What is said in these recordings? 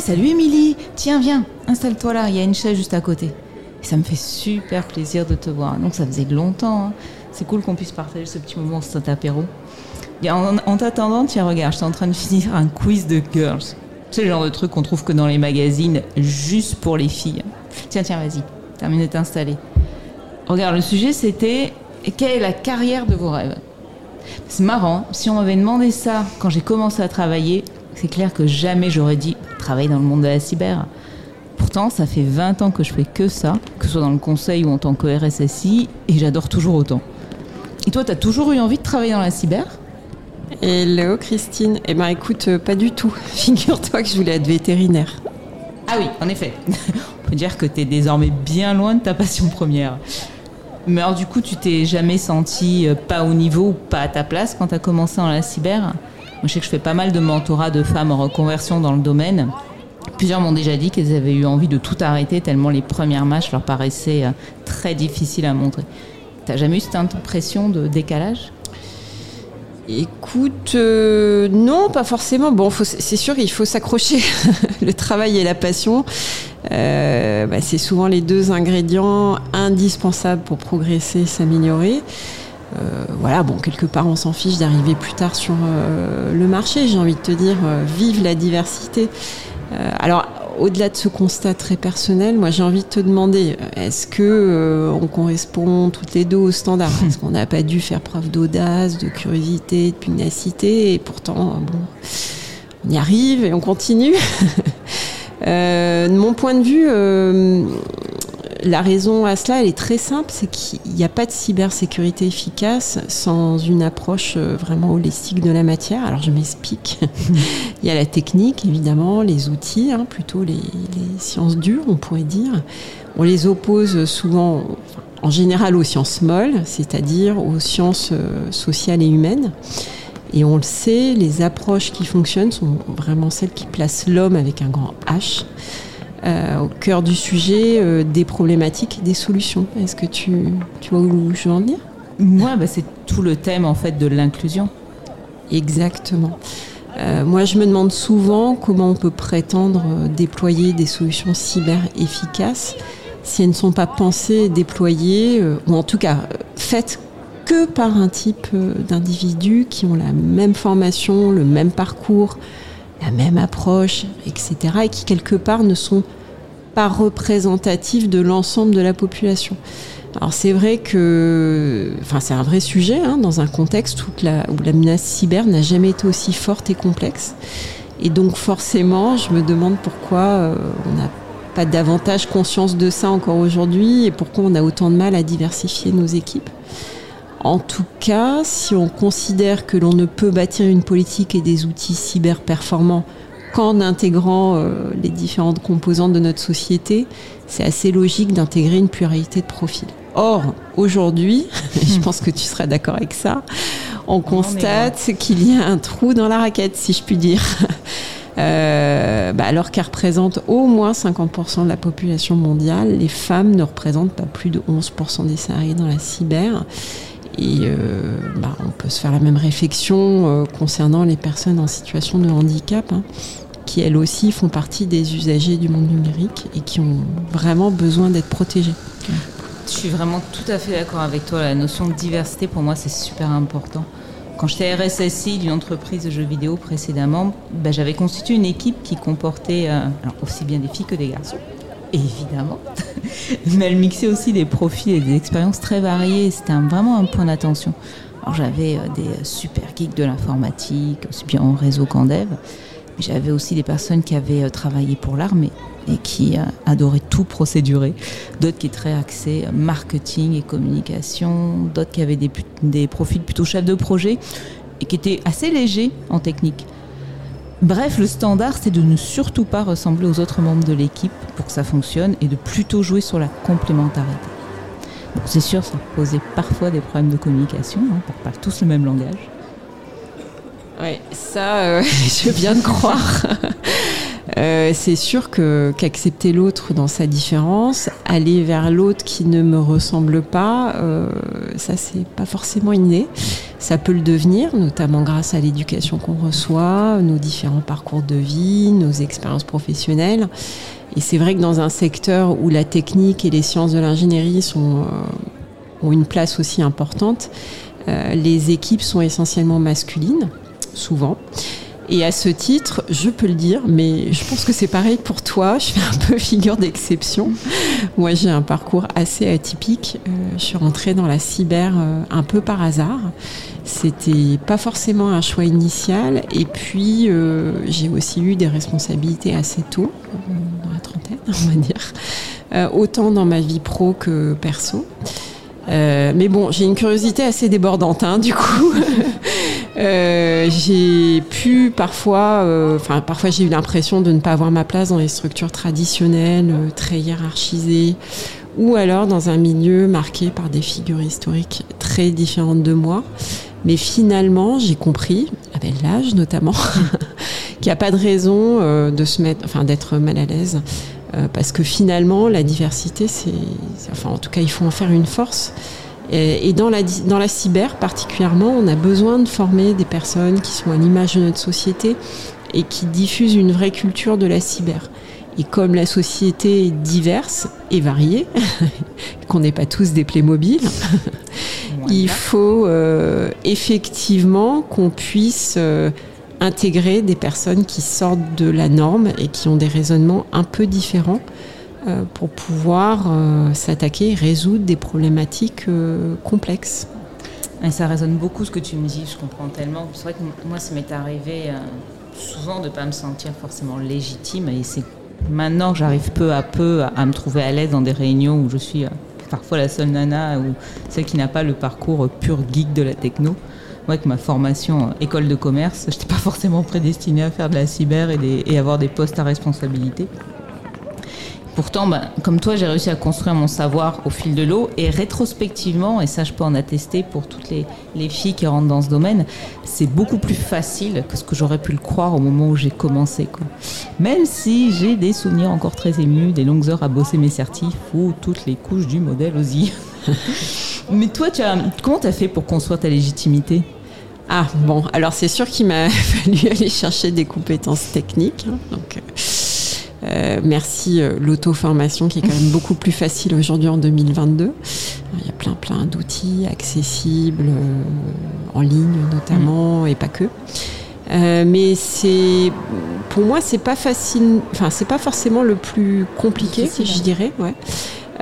salut Émilie Tiens, viens, installe-toi là, il y a une chaise juste à côté. Et ça me fait super plaisir de te voir. Donc ça faisait longtemps. hein. C'est cool qu'on puisse partager ce petit moment, cet apéro. En, en t'attendant, tiens, regarde, j'étais en train de finir un quiz de girls. C'est le genre de truc qu'on trouve que dans les magazines, juste pour les filles. Tiens, tiens, vas-y, termine de t'installer. Regarde, le sujet c'était quelle est la carrière de vos rêves? C'est marrant, si on m'avait demandé ça quand j'ai commencé à travailler, c'est clair que jamais j'aurais dit travailler dans le monde de la cyber. Pourtant, ça fait 20 ans que je fais que ça, que ce soit dans le conseil ou en tant que RSSI, et j'adore toujours autant. Et toi, t'as toujours eu envie de travailler dans la cyber? Hello Christine. Eh ben écoute, euh, pas du tout. Figure-toi que je voulais être vétérinaire. Ah oui, en effet. On peut dire que t'es désormais bien loin de ta passion première. Mais alors du coup, tu t'es jamais senti euh, pas au niveau ou pas à ta place quand t'as commencé dans la cyber? Moi, je sais que je fais pas mal de mentorat de femmes en reconversion dans le domaine. Plusieurs m'ont déjà dit qu'elles avaient eu envie de tout arrêter tellement les premières matchs leur paraissaient euh, très difficiles à montrer. T'as jamais eu cette impression de décalage? Écoute, euh, non, pas forcément. Bon, c'est sûr, il faut s'accrocher. Le travail et la passion, euh, bah, c'est souvent les deux ingrédients indispensables pour progresser, s'améliorer. Euh, voilà, bon, quelque part, on s'en fiche d'arriver plus tard sur euh, le marché. J'ai envie de te dire, euh, vive la diversité. Euh, alors, au-delà de ce constat très personnel, moi, j'ai envie de te demander, est-ce que euh, on correspond toutes les deux aux standards? Est-ce qu'on n'a pas dû faire preuve d'audace, de curiosité, de pugnacité Et pourtant, bon, on y arrive et on continue. Euh, de mon point de vue, euh, la raison à cela, elle est très simple, c'est qu'il n'y a pas de cybersécurité efficace sans une approche euh, vraiment holistique de la matière. Alors je m'explique. Il y a la technique, évidemment, les outils, hein, plutôt les, les sciences dures, on pourrait dire. On les oppose souvent, en général, aux sciences molles, c'est-à-dire aux sciences euh, sociales et humaines. Et on le sait, les approches qui fonctionnent sont vraiment celles qui placent l'homme avec un grand H au cœur du sujet euh, des problématiques et des solutions. Est-ce que tu, tu vois où je veux en venir? Moi, bah, c'est tout le thème en fait de l'inclusion. Exactement. Euh, moi, je me demande souvent comment on peut prétendre euh, déployer des solutions cyber efficaces si elles ne sont pas pensées et déployées, euh, ou en tout cas euh, faites que par un type euh, d'individus qui ont la même formation, le même parcours, la même approche, etc., et qui quelque part ne sont pas représentatifs de l'ensemble de la population. Alors c'est vrai que, enfin c'est un vrai sujet hein, dans un contexte où la, menace cyber n'a jamais été aussi forte et complexe. Et donc forcément, je me demande pourquoi euh, on n'a pas davantage conscience de ça encore aujourd'hui et pourquoi on a autant de mal à diversifier nos équipes. En tout cas, si on considère que l'on ne peut bâtir une politique et des outils cyber performants qu'en intégrant euh, les différentes composantes de notre société, c'est assez logique d'intégrer une pluralité de profils. Or, aujourd'hui, je pense que tu seras d'accord avec ça, on constate qu'il y a un trou dans la raquette, si je puis dire. Euh, bah alors qu'elles représentent au moins 50% de la population mondiale, les femmes ne représentent pas plus de 11% des salariés dans la cyber. Et euh, bah, on peut se faire la même réflexion euh, concernant les personnes en situation de handicap, hein, qui elles aussi font partie des usagers du monde numérique et qui ont vraiment besoin d'être protégées. Je suis vraiment tout à fait d'accord avec toi. La notion de diversité, pour moi, c'est super important. Quand j'étais RSSI d'une entreprise de jeux vidéo précédemment, ben, j'avais constitué une équipe qui comportait euh, aussi bien des filles que des garçons, évidemment. Mais elle mixait aussi des profils et des expériences très variées. C'était vraiment un point d'attention. Alors j'avais euh, des super geeks de l'informatique, aussi bien en réseau qu'en dev. J'avais aussi des personnes qui avaient euh, travaillé pour l'armée et qui euh, adoraient tout procédurer. D'autres qui étaient très axés marketing et communication. D'autres qui avaient des, des profils plutôt chefs de projet et qui étaient assez légers en technique. Bref, le standard, c'est de ne surtout pas ressembler aux autres membres de l'équipe pour que ça fonctionne et de plutôt jouer sur la complémentarité. Bon, c'est sûr, ça posait parfois des problèmes de communication, hein, on parle tous le même langage. Ouais, ça, euh, je veux bien te croire. Euh, c'est sûr que qu'accepter l'autre dans sa différence, aller vers l'autre qui ne me ressemble pas, euh, ça c'est pas forcément inné. Ça peut le devenir, notamment grâce à l'éducation qu'on reçoit, nos différents parcours de vie, nos expériences professionnelles. Et c'est vrai que dans un secteur où la technique et les sciences de l'ingénierie sont, euh, ont une place aussi importante, euh, les équipes sont essentiellement masculines, souvent. Et à ce titre, je peux le dire, mais je pense que c'est pareil pour toi. Je fais un peu figure d'exception. Moi, j'ai un parcours assez atypique. Euh, je suis rentrée dans la cyber euh, un peu par hasard. C'était pas forcément un choix initial. Et puis, euh, j'ai aussi eu des responsabilités assez tôt, dans la trentaine, on va dire. autant dans ma vie pro que perso. Mais bon, j'ai une curiosité assez débordante, hein, du coup. euh, j'ai pu parfois, euh, enfin parfois j'ai eu l'impression de ne pas avoir ma place dans les structures traditionnelles, euh, très hiérarchisées, ou alors dans un milieu marqué par des figures historiques très différentes de moi. Mais finalement, j'ai compris, avec l'âge notamment, qu'il n'y a pas de raison de se mettre, enfin d'être mal à l'aise parce que finalement, la diversité, c'est, enfin, en tout cas, il faut en faire une force. Et, et, dans, la, dans la cyber particulièrement, on a besoin de former des personnes qui sont à l'image de notre société et qui diffusent une vraie culture de la cyber. Et comme la société est diverse et variée, qu'on n'est pas tous des Playmobil, il faut euh, effectivement qu'on puisse euh, intégrer des personnes qui sortent de la norme et qui ont des raisonnements un peu différents euh, pour pouvoir euh, s'attaquer et résoudre des problématiques euh, complexes. Ça résonne beaucoup ce que tu me dis, je comprends tellement. C'est vrai que moi, ça m'est arrivé euh, souvent de ne pas me sentir forcément légitime et c'est maintenant que j'arrive peu à peu à, me trouver à l'aise dans des réunions où je suis euh, parfois la seule nana ou celle qui n'a pas le parcours pur geek de la techno moi, avec ma formation école de commerce, je n'étais pas forcément prédestinée à faire de la cyber et avoir des postes à responsabilité. Pourtant, bah, comme toi, j'ai réussi à construire mon savoir au fil de l'eau et rétrospectivement, et ça je peux en attester pour toutes les, les filles qui rentrent dans ce domaine, c'est beaucoup plus facile que ce que j'aurais pu le croire au moment où j'ai commencé. Quoi. Même si j'ai des souvenirs encore très émus, des longues heures à bosser mes certifs ou toutes les couches du modèle OSI. Mais toi, tu as, comment tu as fait pour construire ta légitimité? Ah, bon, alors c'est sûr qu'il m'a fallu aller chercher des compétences techniques. Hein, donc, euh, merci euh, l'auto-formation qui est quand même beaucoup plus facile aujourd'hui en 2022. Il y a plein plein d'outils accessibles, euh, en ligne notamment, mmh. et pas que. Euh, mais c'est, pour moi, c'est pas facile. Enfin, c'est pas forcément le plus compliqué, si je dirais. Ouais.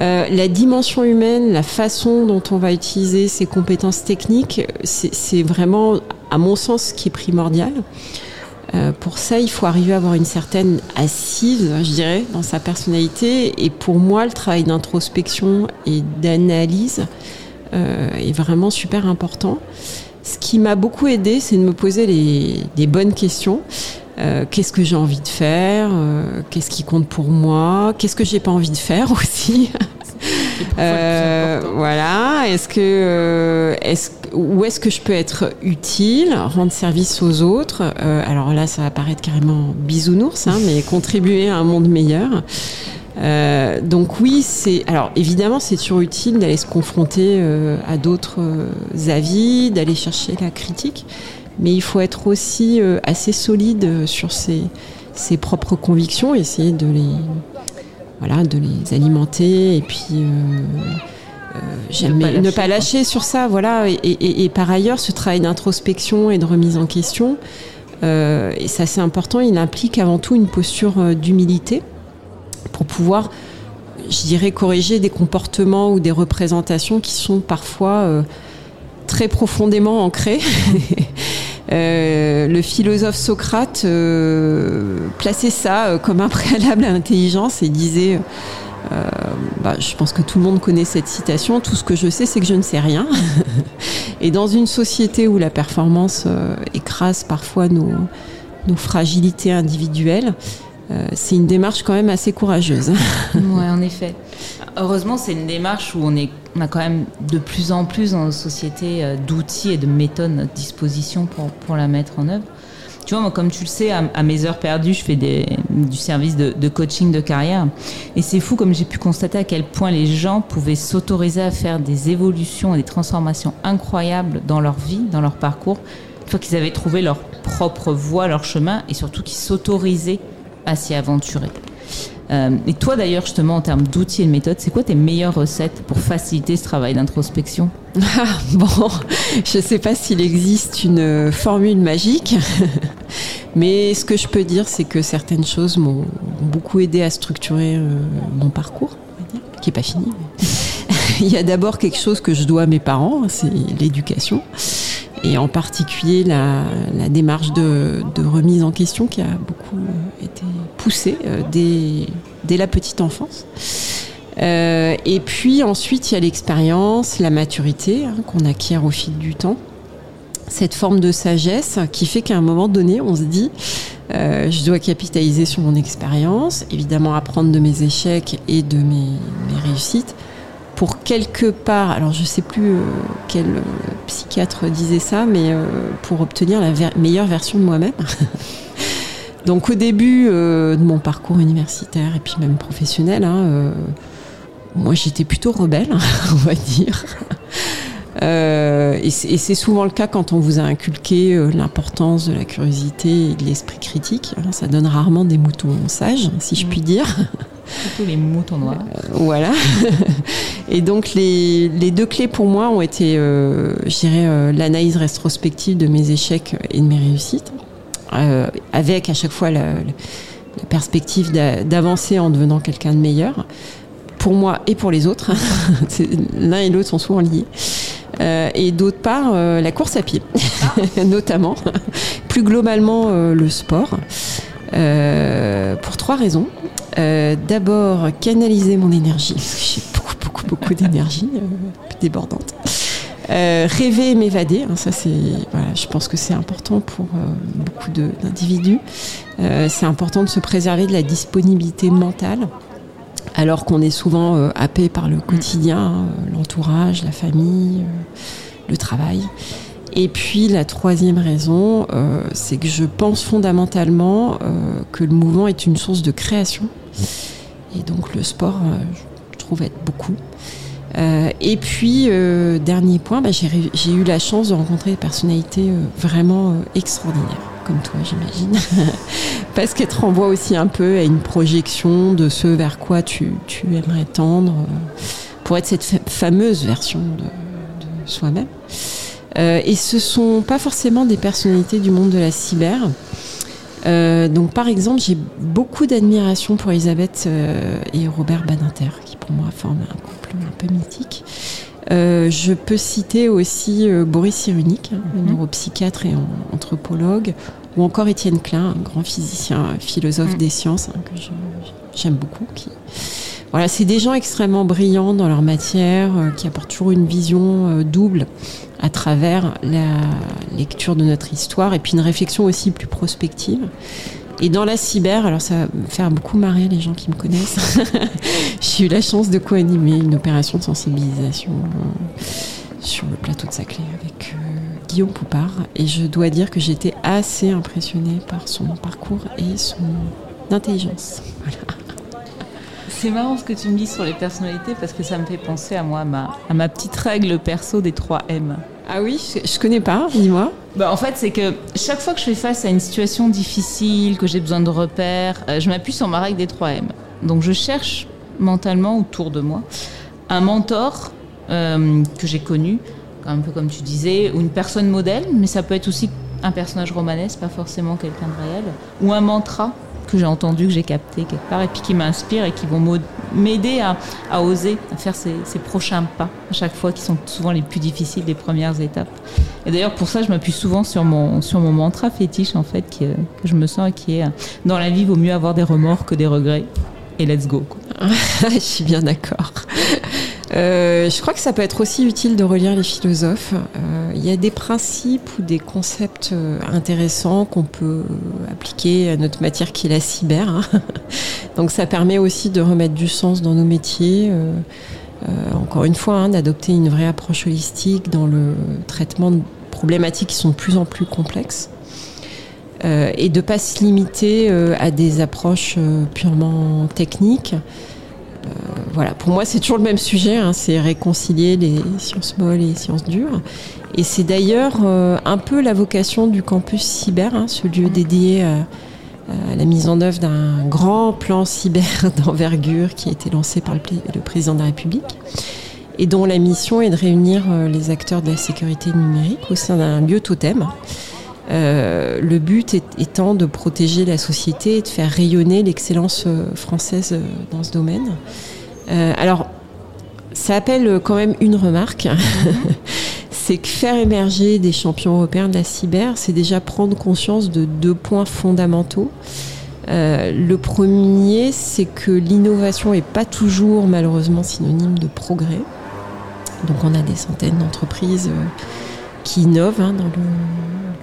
Euh, la dimension humaine, la façon dont on va utiliser ces compétences techniques, c'est vraiment, à mon sens, ce qui est primordial. Euh, pour ça, il faut arriver à avoir une certaine assise, je dirais, dans sa personnalité. Et pour moi, le travail d'introspection et d'analyse euh, est vraiment super important. Ce qui m'a beaucoup aidé, c'est de me poser les, les bonnes questions. Euh, qu'est-ce que j'ai envie de faire, euh, qu'est-ce qui compte pour moi, qu'est-ce que j'ai pas envie de faire aussi? Euh, voilà. Est-ce que, euh, est-ce, où est-ce que je peux être utile, rendre service aux autres? Euh, Alors là, ça va paraître carrément bisounours, hein, mais contribuer à un monde meilleur. Euh, donc oui, c'est alors évidemment c'est toujours utile d'aller se confronter à d'autres avis, d'aller chercher la critique, mais il faut être aussi assez solide sur ses, ses, propres convictions, essayer de les voilà de les alimenter et puis jamais, ne, pas lâcher, ne pas lâcher sur ça, voilà. Et, et, et, par ailleurs, ce travail d'introspection et de remise en question, et ça c'est important, il implique avant tout une posture d'humilité pour pouvoir, je dirais, corriger des comportements ou des représentations qui sont parfois euh, très profondément ancrés. euh, le philosophe Socrate euh, plaçait ça euh, comme un préalable à l'intelligence et disait euh, bah, je pense que tout le monde connaît cette citation. Tout ce que je sais, c'est que je ne sais rien. et dans une société où la performance écrase parfois nos, fragilités individuelles, c'est une démarche quand même assez courageuse. oui, en effet. Heureusement, c'est une démarche où on, est, on a quand même de plus en plus dans nos sociétés euh, d'outils et de méthodes à disposition pour, pour la mettre en œuvre. Tu vois, moi, comme tu le sais, à, mes heures perdues, je fais du service de, de, coaching de carrière. Et c'est fou comme j'ai pu constater à quel point les gens pouvaient s'autoriser à faire des évolutions et des transformations incroyables dans leur vie, dans leur parcours, une fois qu'ils avaient trouvé leur propre voie, leur chemin, et surtout qu'ils s'autorisaient à s'y aventurer. Euh, et toi d'ailleurs, justement, en termes d'outils et de méthodes, c'est quoi tes meilleures recettes pour faciliter ce travail d'introspection? Ah, Bon, je ne sais pas s'il existe une formule magique, mais ce que je peux dire, c'est que certaines choses m'ont beaucoup aidé à structurer euh, mon parcours, qui n'est pas fini. Il y a d'abord quelque chose que je dois à mes parents, c'est l'éducation et en particulier la, démarche de, remise en question qui a beaucoup été poussée euh, dès, la petite enfance. Euh, et puis ensuite, il y a l'expérience, la maturité hein, qu'on acquiert au fil du temps. Cette forme de sagesse qui fait qu'à un moment donné, on se dit, euh, je dois capitaliser sur mon expérience, évidemment apprendre de mes échecs et de mes réussites, pour quelque part, alors je ne sais plus euh, quel euh, psychiatre disait ça, mais euh, pour obtenir la meilleure version de moi-même. Donc au début de mon parcours universitaire et puis même professionnel, hein, moi j'étais plutôt rebelle, on va dire. et c'est souvent le cas quand on vous a inculqué l'importance de la curiosité et de l'esprit critique. Hein, ça donne rarement des moutons sages, si je puis dire. Surtout les moutons noirs. Euh, voilà. Et donc les, deux clés pour moi ont été, euh, je dirais, euh, l'analyse rétrospective de mes échecs et de mes réussites, avec à chaque fois la, perspective d'avancer en devenant quelqu'un de meilleur, pour moi et pour les autres. L'un et l'autre sont souvent liés. et d'autre part, la course à pied, notamment. Plus globalement, le sport. Pour trois raisons. Euh, d'abord, canaliser mon énergie. J'ai beaucoup, beaucoup, beaucoup d'énergie euh, débordante. Euh, rêver et m'évader, hein, ça c'est, je pense que c'est important pour beaucoup d'individus. c'est important de se préserver de la disponibilité mentale, alors qu'on est souvent happé par le quotidien, hein, l'entourage, la famille, le travail. Et puis la troisième raison, c'est que je pense fondamentalement que le mouvement est une source de création et donc le sport, euh, je trouve être beaucoup. Euh, et puis, euh, dernier point, bah, j'ai eu la chance de rencontrer des personnalités vraiment extraordinaires, comme toi, j'imagine. Parce qu'elles te renvoient aussi un peu à une projection de ce vers quoi tu, aimerais tendre pour être cette fameuse version de soi-même. Et ce sont pas forcément des personnalités du monde de la cyber. Euh, donc, par exemple, j'ai beaucoup d'admiration pour Elisabeth euh, et Robert Badinter, qui pour moi forment un couple un peu mythique. Euh, je peux citer aussi Boris Cyrulnik, hein, neuropsychiatre et anthropologue, ou encore Étienne Klein, un grand physicien, philosophe mhm. des sciences, hein, que j'aime beaucoup. Qui... Voilà, c'est des gens extrêmement brillants dans leur matière, qui apportent toujours une vision double à travers la lecture de notre histoire et puis une réflexion aussi plus prospective. Et dans la cyber, alors ça va faire beaucoup marrer les gens qui me connaissent. J'ai eu la chance de co-animer une opération de sensibilisation euh, sur le plateau de Saclay avec euh, Guillaume Poupard. Et je dois dire que j'étais assez impressionnée par son parcours et son intelligence. Voilà. C'est marrant ce que tu me dis sur les personnalités parce que ça me fait penser à moi, à ma, à ma petite règle perso des 3 M. Ah oui, je, connais pas, dis-moi. Bah en fait, c'est que chaque fois que je fais face à une situation difficile, que j'ai besoin de repères, euh, je m'appuie sur ma règle des 3 M. Donc je cherche mentalement autour de moi un mentor euh, que j'ai connu, un peu comme tu disais, ou une personne modèle, mais ça peut être aussi un personnage romanesque, pas forcément quelqu'un de réel, ou un mantra que j'ai entendu, que j'ai capté quelque part, et puis qui m'inspirent et qui vont m'aider à, oser, à faire ces, prochains pas à chaque fois, qui sont souvent les plus difficiles, les premières étapes. Et d'ailleurs, pour ça, je m'appuie souvent sur mon, sur mon mantra fétiche, en fait, que je me sens, qui est dans la vie, vaut mieux avoir des remords que des regrets. Et let's go. je suis bien d'accord. Euh, je crois que ça peut être aussi utile de relire les philosophes. Euh, il y a des principes ou des concepts euh, intéressants qu'on peut appliquer à notre matière qui est la cyber. Hein. Donc ça permet aussi de remettre du sens dans nos métiers. encore une fois, hein, d'adopter une vraie approche holistique dans le traitement de problématiques qui sont de plus en plus complexes. et de ne pas se limiter à des approches purement techniques. Voilà, pour moi, c'est toujours le même sujet, hein, c'est réconcilier les sciences molles et les sciences dures. Et c'est d'ailleurs un peu la vocation du campus cyber, hein, ce lieu dédié à euh, la mise en œuvre d'un grand plan cyber d'envergure qui a été lancé par le, président de la République et dont la mission est de réunir euh, les acteurs de la sécurité numérique au sein d'un lieu totem. Euh, le but étant de protéger la société et de faire rayonner l'excellence française dans ce domaine. alors, ça appelle quand même une remarque. c'est que faire émerger des champions européens de la cyber, c'est déjà prendre conscience de deux points fondamentaux. Euh, le premier, c'est que l'innovation n'est pas toujours malheureusement synonyme de progrès. Donc on a des centaines d'entreprises euh, qui innovent hein, dans le,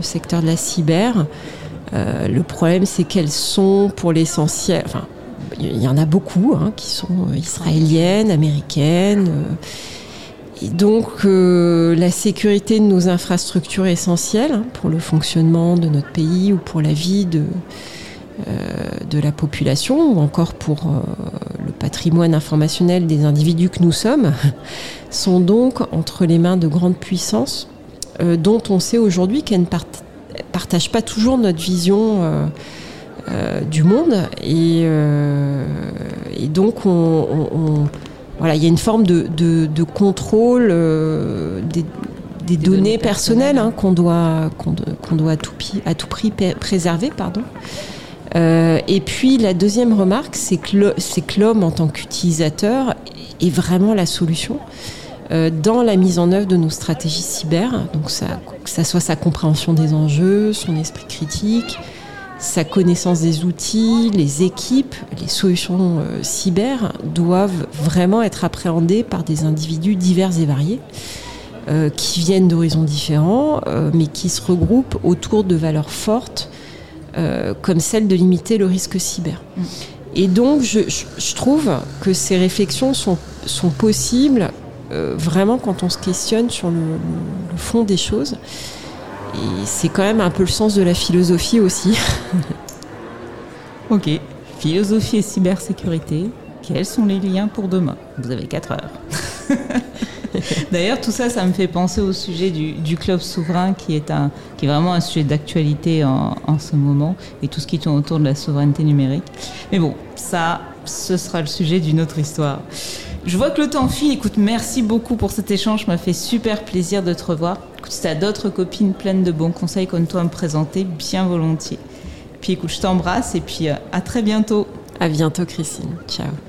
secteur de la cyber. Euh, le problème, c'est qu'elles sont pour l'essentiel, enfin, il y en a beaucoup hein, qui sont israéliennes, américaines et donc euh, la sécurité de nos infrastructures est essentielle hein, pour le fonctionnement de notre pays ou pour la vie de, euh, la population ou encore pour euh, le patrimoine informationnel des individus que nous sommes, sont donc entre les mains de grandes puissances dont on sait aujourd'hui qu'elles ne partagent pas toujours notre vision du monde. Et, et donc on voilà, il y a une forme de, de, contrôle euh, des, données, personnelles, hein, qu'on doit, qu'on, doit à tout, à tout, prix préserver. Pardon. Euh, et puis la deuxième remarque, c'est que, c'est que l'homme en tant qu'utilisateur est vraiment la solution euh, dans la mise en œuvre de nos stratégies cyber. Donc ça, que ça soit sa compréhension des enjeux, son esprit critique, sa connaissance des outils, les équipes, les solutions euh, cyber doivent vraiment être appréhendées par des individus divers et variés euh, qui viennent d'horizons différents, euh, mais qui se regroupent autour de valeurs fortes comme celle de limiter le risque cyber. Mm. Et donc, je, trouve que ces réflexions sont, sont possibles vraiment quand on se questionne sur le fond des choses. Et c'est quand même un peu le sens de la philosophie aussi. ok, philosophie et cybersécurité, quels sont les liens pour demain? Vous avez 4 heures. D'ailleurs, tout ça, ça me fait penser au sujet du, club souverain qui est, un, qui est vraiment un sujet d'actualité en, ce moment et tout ce qui tourne autour de la souveraineté numérique. Mais bon, ça, ce sera le sujet d'une autre histoire. Je vois que le temps file. Écoute, merci beaucoup pour cet échange. M'a fait super plaisir de te revoir. Écoute, si tu d'autres copines pleines de bons conseils comme toi à me présenter, bien volontiers. Puis écoute, je t'embrasse et puis euh, à très bientôt. À bientôt, Christine. Ciao.